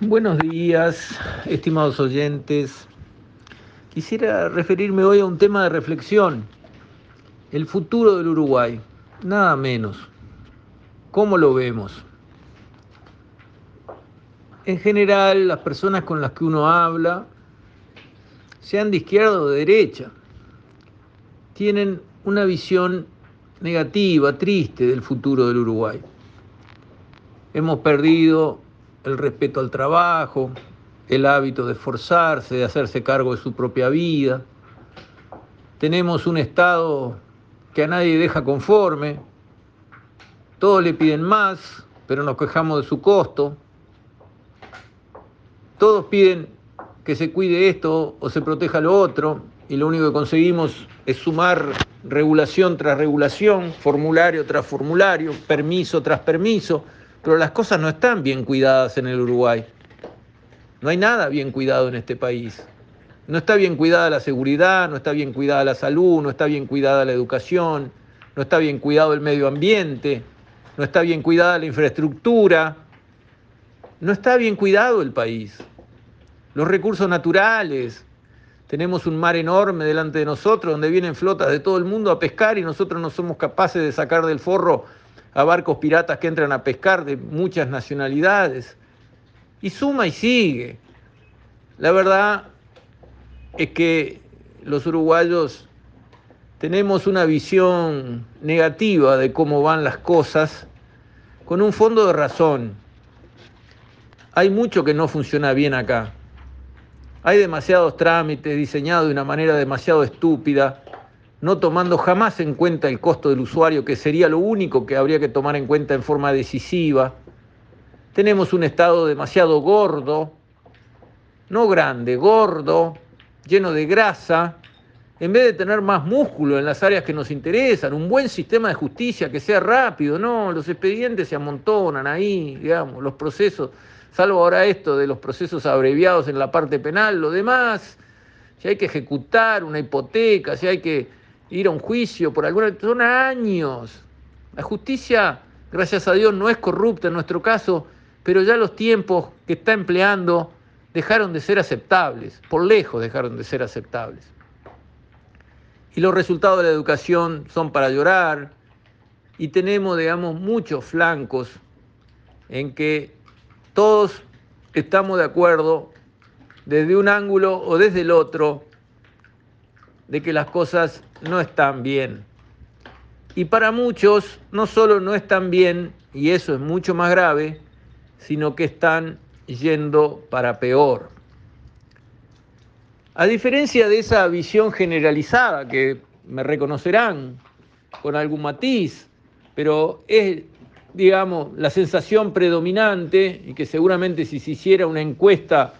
Buenos días, estimados oyentes. Quisiera referirme hoy a un tema de reflexión, el futuro del Uruguay, nada menos. ¿Cómo lo vemos? En general, las personas con las que uno habla, sean de izquierda o de derecha, tienen una visión negativa, triste del futuro del Uruguay. Hemos perdido el respeto al trabajo, el hábito de esforzarse, de hacerse cargo de su propia vida. Tenemos un Estado que a nadie deja conforme, todos le piden más, pero nos quejamos de su costo. Todos piden que se cuide esto o se proteja lo otro, y lo único que conseguimos es sumar regulación tras regulación, formulario tras formulario, permiso tras permiso, pero las cosas no están bien cuidadas en el Uruguay. No hay nada bien cuidado en este país. No está bien cuidada la seguridad, no está bien cuidada la salud, no está bien cuidada la educación, no está bien cuidado el medio ambiente, no está bien cuidada la infraestructura, no está bien cuidado el país. Los recursos naturales, tenemos un mar enorme delante de nosotros donde vienen flotas de todo el mundo a pescar y nosotros no somos capaces de sacar del forro a barcos piratas que entran a pescar de muchas nacionalidades. Y suma y sigue. La verdad es que los uruguayos tenemos una visión negativa de cómo van las cosas con un fondo de razón. Hay mucho que no funciona bien acá. Hay demasiados trámites diseñados de una manera demasiado estúpida no tomando jamás en cuenta el costo del usuario, que sería lo único que habría que tomar en cuenta en forma decisiva. Tenemos un Estado demasiado gordo, no grande, gordo, lleno de grasa, en vez de tener más músculo en las áreas que nos interesan, un buen sistema de justicia que sea rápido, no, los expedientes se amontonan ahí, digamos, los procesos, salvo ahora esto de los procesos abreviados en la parte penal, lo demás, si hay que ejecutar una hipoteca, si hay que ir a un juicio por alguna... Son años. La justicia, gracias a Dios, no es corrupta en nuestro caso, pero ya los tiempos que está empleando dejaron de ser aceptables, por lejos dejaron de ser aceptables. Y los resultados de la educación son para llorar y tenemos, digamos, muchos flancos en que todos estamos de acuerdo desde un ángulo o desde el otro de que las cosas no están bien. Y para muchos no solo no están bien, y eso es mucho más grave, sino que están yendo para peor. A diferencia de esa visión generalizada que me reconocerán con algún matiz, pero es, digamos, la sensación predominante y que seguramente si se hiciera una encuesta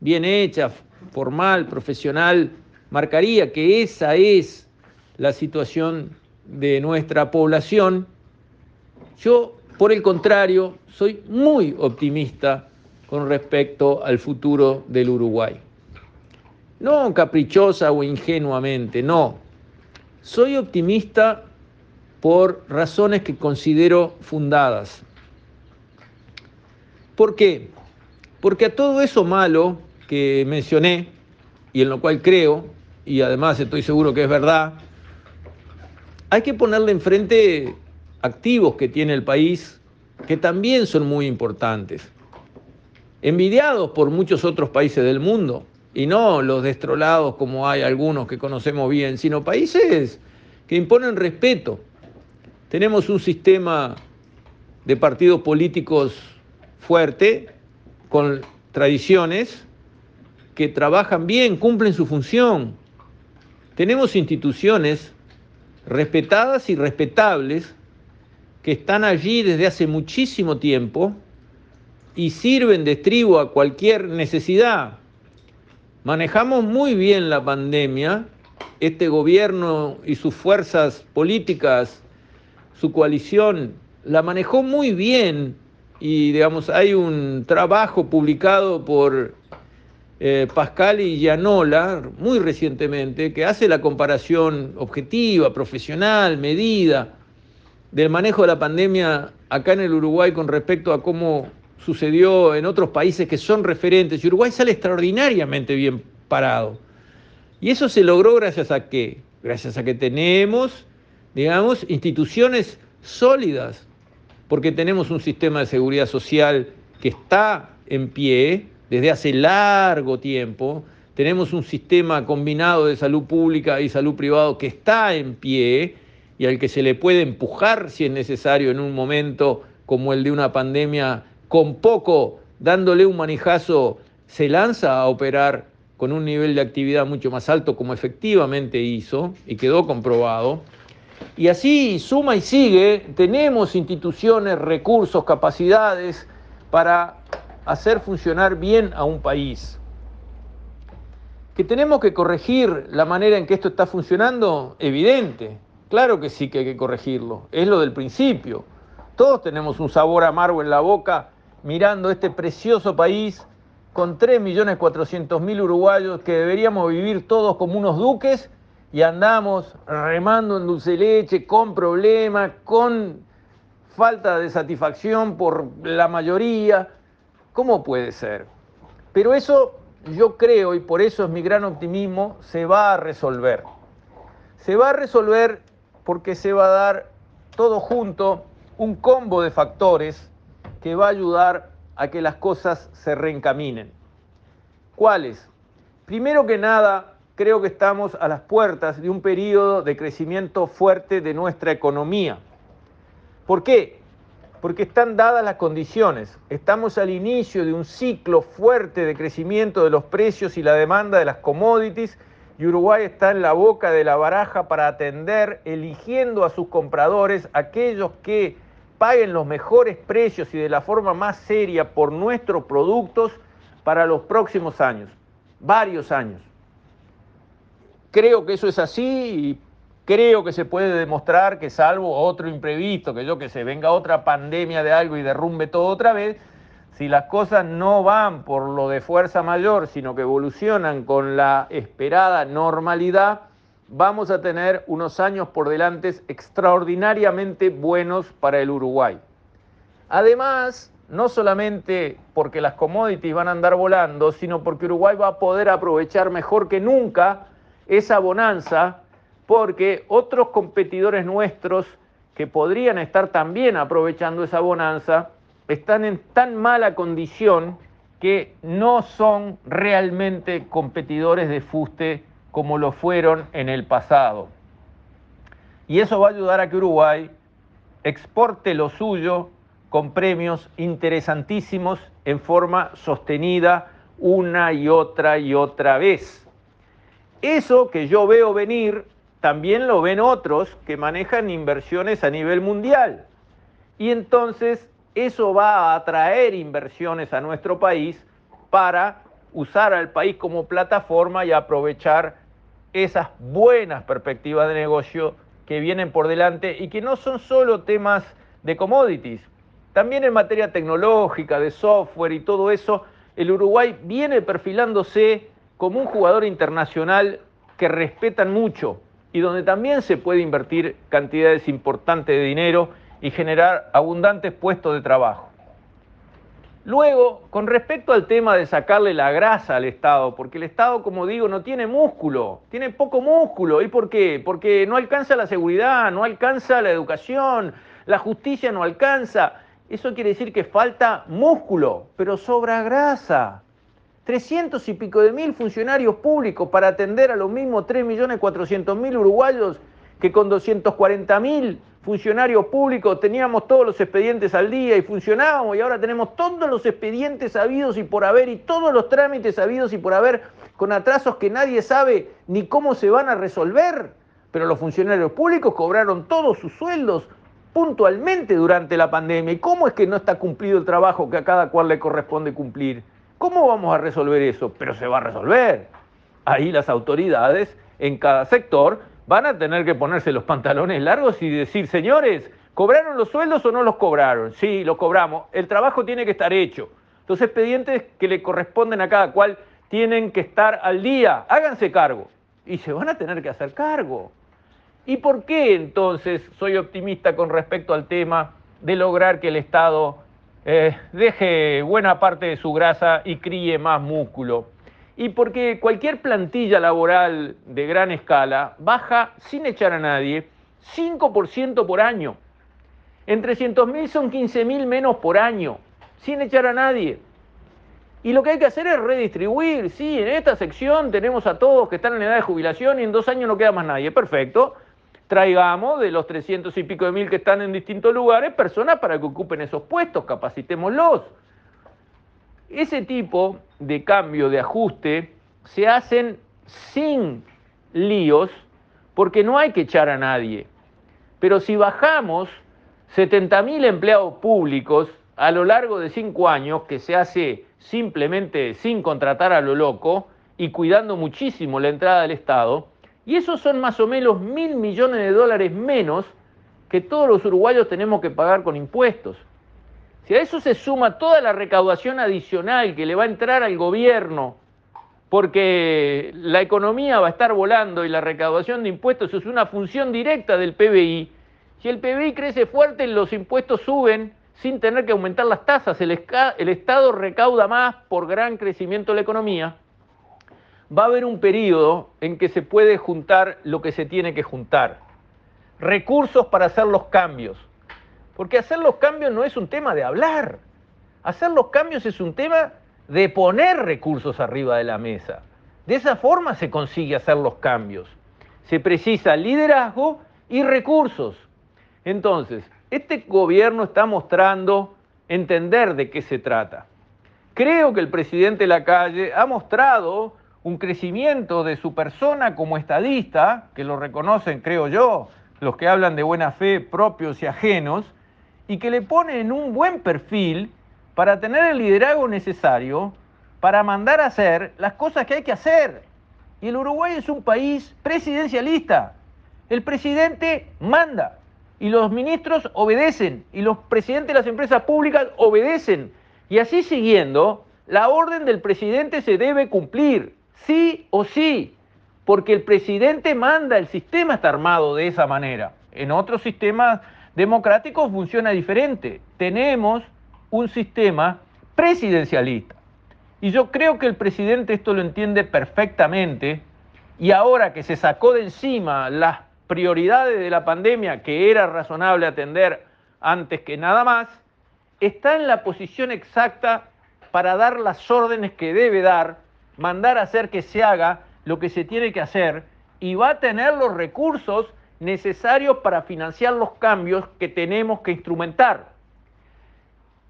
bien hecha, formal, profesional, marcaría que esa es la situación de nuestra población. Yo, por el contrario, soy muy optimista con respecto al futuro del Uruguay. No caprichosa o ingenuamente, no. Soy optimista por razones que considero fundadas. ¿Por qué? Porque a todo eso malo que mencioné y en lo cual creo, y además estoy seguro que es verdad, hay que ponerle enfrente activos que tiene el país que también son muy importantes, envidiados por muchos otros países del mundo, y no los destrolados como hay algunos que conocemos bien, sino países que imponen respeto. Tenemos un sistema de partidos políticos fuerte, con tradiciones, que trabajan bien, cumplen su función, tenemos instituciones respetadas y respetables que están allí desde hace muchísimo tiempo y sirven de estribo a cualquier necesidad. Manejamos muy bien la pandemia, este gobierno y sus fuerzas políticas, su coalición, la manejó muy bien y digamos hay un trabajo publicado por eh, Pascal y Gianola, muy recientemente, que hace la comparación objetiva, profesional, medida, del manejo de la pandemia acá en el Uruguay con respecto a cómo sucedió en otros países que son referentes, y Uruguay sale extraordinariamente bien parado. Y eso se logró gracias a qué? Gracias a que tenemos, digamos, instituciones sólidas, porque tenemos un sistema de seguridad social que está en pie desde hace largo tiempo, tenemos un sistema combinado de salud pública y salud privado que está en pie y al que se le puede empujar si es necesario en un momento como el de una pandemia, con poco, dándole un manijazo, se lanza a operar con un nivel de actividad mucho más alto como efectivamente hizo y quedó comprobado. Y así suma y sigue, tenemos instituciones, recursos, capacidades para hacer funcionar bien a un país. ¿Que tenemos que corregir la manera en que esto está funcionando? Evidente, claro que sí que hay que corregirlo, es lo del principio. Todos tenemos un sabor amargo en la boca mirando este precioso país con 3.400.000 uruguayos que deberíamos vivir todos como unos duques y andamos remando en dulce leche, con problemas, con falta de satisfacción por la mayoría. ¿Cómo puede ser? Pero eso yo creo, y por eso es mi gran optimismo, se va a resolver. Se va a resolver porque se va a dar todo junto un combo de factores que va a ayudar a que las cosas se reencaminen. ¿Cuáles? Primero que nada, creo que estamos a las puertas de un periodo de crecimiento fuerte de nuestra economía. ¿Por qué? Porque están dadas las condiciones. Estamos al inicio de un ciclo fuerte de crecimiento de los precios y la demanda de las commodities y Uruguay está en la boca de la baraja para atender, eligiendo a sus compradores, aquellos que paguen los mejores precios y de la forma más seria por nuestros productos para los próximos años, varios años. Creo que eso es así y Creo que se puede demostrar que salvo otro imprevisto, que yo que se venga otra pandemia de algo y derrumbe todo otra vez, si las cosas no van por lo de fuerza mayor, sino que evolucionan con la esperada normalidad, vamos a tener unos años por delante extraordinariamente buenos para el Uruguay. Además, no solamente porque las commodities van a andar volando, sino porque Uruguay va a poder aprovechar mejor que nunca esa bonanza porque otros competidores nuestros que podrían estar también aprovechando esa bonanza están en tan mala condición que no son realmente competidores de fuste como lo fueron en el pasado. Y eso va a ayudar a que Uruguay exporte lo suyo con premios interesantísimos en forma sostenida una y otra y otra vez. Eso que yo veo venir también lo ven otros que manejan inversiones a nivel mundial. Y entonces eso va a atraer inversiones a nuestro país para usar al país como plataforma y aprovechar esas buenas perspectivas de negocio que vienen por delante y que no son solo temas de commodities, también en materia tecnológica, de software y todo eso, el Uruguay viene perfilándose como un jugador internacional que respetan mucho y donde también se puede invertir cantidades importantes de dinero y generar abundantes puestos de trabajo. Luego, con respecto al tema de sacarle la grasa al Estado, porque el Estado, como digo, no tiene músculo, tiene poco músculo. ¿Y por qué? Porque no alcanza la seguridad, no alcanza la educación, la justicia no alcanza. Eso quiere decir que falta músculo, pero sobra grasa. 300 y pico de mil funcionarios públicos para atender a los mismos 3.400.000 uruguayos que con 240.000 funcionarios públicos teníamos todos los expedientes al día y funcionábamos y ahora tenemos todos los expedientes habidos y por haber y todos los trámites habidos y por haber con atrasos que nadie sabe ni cómo se van a resolver. Pero los funcionarios públicos cobraron todos sus sueldos puntualmente durante la pandemia. ¿Y cómo es que no está cumplido el trabajo que a cada cual le corresponde cumplir? ¿Cómo vamos a resolver eso? Pero se va a resolver. Ahí las autoridades en cada sector van a tener que ponerse los pantalones largos y decir, señores, ¿cobraron los sueldos o no los cobraron? Sí, los cobramos. El trabajo tiene que estar hecho. Los expedientes que le corresponden a cada cual tienen que estar al día. Háganse cargo. Y se van a tener que hacer cargo. ¿Y por qué entonces soy optimista con respecto al tema de lograr que el Estado eh, deje buena parte de su grasa y críe más músculo. Y porque cualquier plantilla laboral de gran escala baja sin echar a nadie 5% por año. En 300.000 son 15.000 menos por año, sin echar a nadie. Y lo que hay que hacer es redistribuir. Sí, en esta sección tenemos a todos que están en edad de jubilación y en dos años no queda más nadie. Perfecto. Traigamos de los 300 y pico de mil que están en distintos lugares personas para que ocupen esos puestos, capacitémoslos. Ese tipo de cambio, de ajuste, se hacen sin líos porque no hay que echar a nadie. Pero si bajamos 70.000 empleados públicos a lo largo de cinco años, que se hace simplemente sin contratar a lo loco y cuidando muchísimo la entrada del Estado, y esos son más o menos mil millones de dólares menos que todos los uruguayos tenemos que pagar con impuestos. Si a eso se suma toda la recaudación adicional que le va a entrar al gobierno, porque la economía va a estar volando y la recaudación de impuestos es una función directa del PBI, si el PBI crece fuerte, los impuestos suben sin tener que aumentar las tasas, el, el Estado recauda más por gran crecimiento de la economía, va a haber un periodo en que se puede juntar lo que se tiene que juntar. Recursos para hacer los cambios. Porque hacer los cambios no es un tema de hablar. Hacer los cambios es un tema de poner recursos arriba de la mesa. De esa forma se consigue hacer los cambios. Se precisa liderazgo y recursos. Entonces, este gobierno está mostrando entender de qué se trata. Creo que el presidente Lacalle ha mostrado un crecimiento de su persona como estadista, que lo reconocen, creo yo, los que hablan de buena fe propios y ajenos, y que le pone en un buen perfil para tener el liderazgo necesario para mandar a hacer las cosas que hay que hacer. Y el Uruguay es un país presidencialista. El presidente manda y los ministros obedecen y los presidentes de las empresas públicas obedecen. Y así siguiendo, la orden del presidente se debe cumplir sí o sí, porque el presidente manda, el sistema está armado de esa manera. En otros sistemas democráticos funciona diferente. Tenemos un sistema presidencialista. Y yo creo que el presidente esto lo entiende perfectamente y ahora que se sacó de encima las prioridades de la pandemia que era razonable atender antes que nada más, está en la posición exacta para dar las órdenes que debe dar mandar a hacer que se haga lo que se tiene que hacer y va a tener los recursos necesarios para financiar los cambios que tenemos que instrumentar.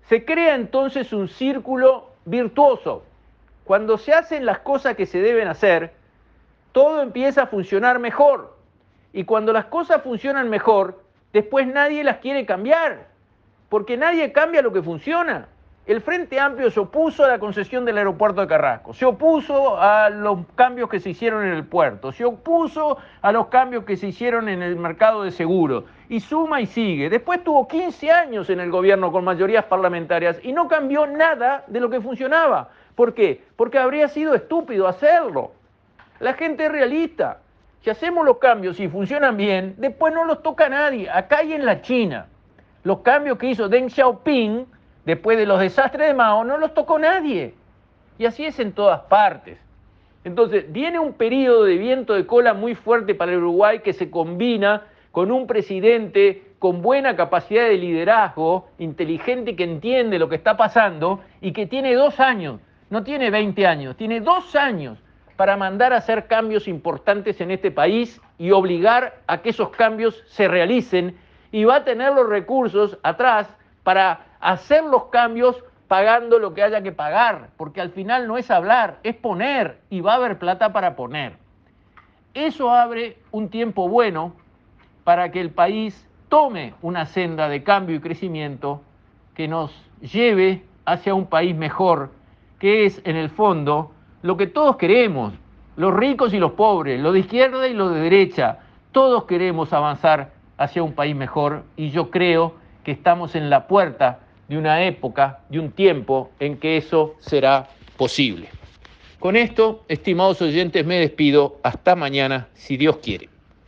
Se crea entonces un círculo virtuoso. Cuando se hacen las cosas que se deben hacer, todo empieza a funcionar mejor. Y cuando las cosas funcionan mejor, después nadie las quiere cambiar, porque nadie cambia lo que funciona. El Frente Amplio se opuso a la concesión del aeropuerto de Carrasco, se opuso a los cambios que se hicieron en el puerto, se opuso a los cambios que se hicieron en el mercado de seguros, y suma y sigue. Después tuvo 15 años en el gobierno con mayorías parlamentarias y no cambió nada de lo que funcionaba. ¿Por qué? Porque habría sido estúpido hacerlo. La gente es realista. Si hacemos los cambios y funcionan bien, después no los toca nadie. Acá y en la China. Los cambios que hizo Deng Xiaoping después de los desastres de Mao, no los tocó nadie. Y así es en todas partes. Entonces, viene un periodo de viento de cola muy fuerte para el Uruguay que se combina con un presidente con buena capacidad de liderazgo, inteligente que entiende lo que está pasando y que tiene dos años, no tiene 20 años, tiene dos años para mandar a hacer cambios importantes en este país y obligar a que esos cambios se realicen y va a tener los recursos atrás para hacer los cambios pagando lo que haya que pagar, porque al final no es hablar, es poner y va a haber plata para poner. Eso abre un tiempo bueno para que el país tome una senda de cambio y crecimiento que nos lleve hacia un país mejor, que es en el fondo lo que todos queremos, los ricos y los pobres, los de izquierda y los de derecha, todos queremos avanzar hacia un país mejor y yo creo que estamos en la puerta de una época, de un tiempo en que eso será posible. Con esto, estimados oyentes, me despido. Hasta mañana, si Dios quiere.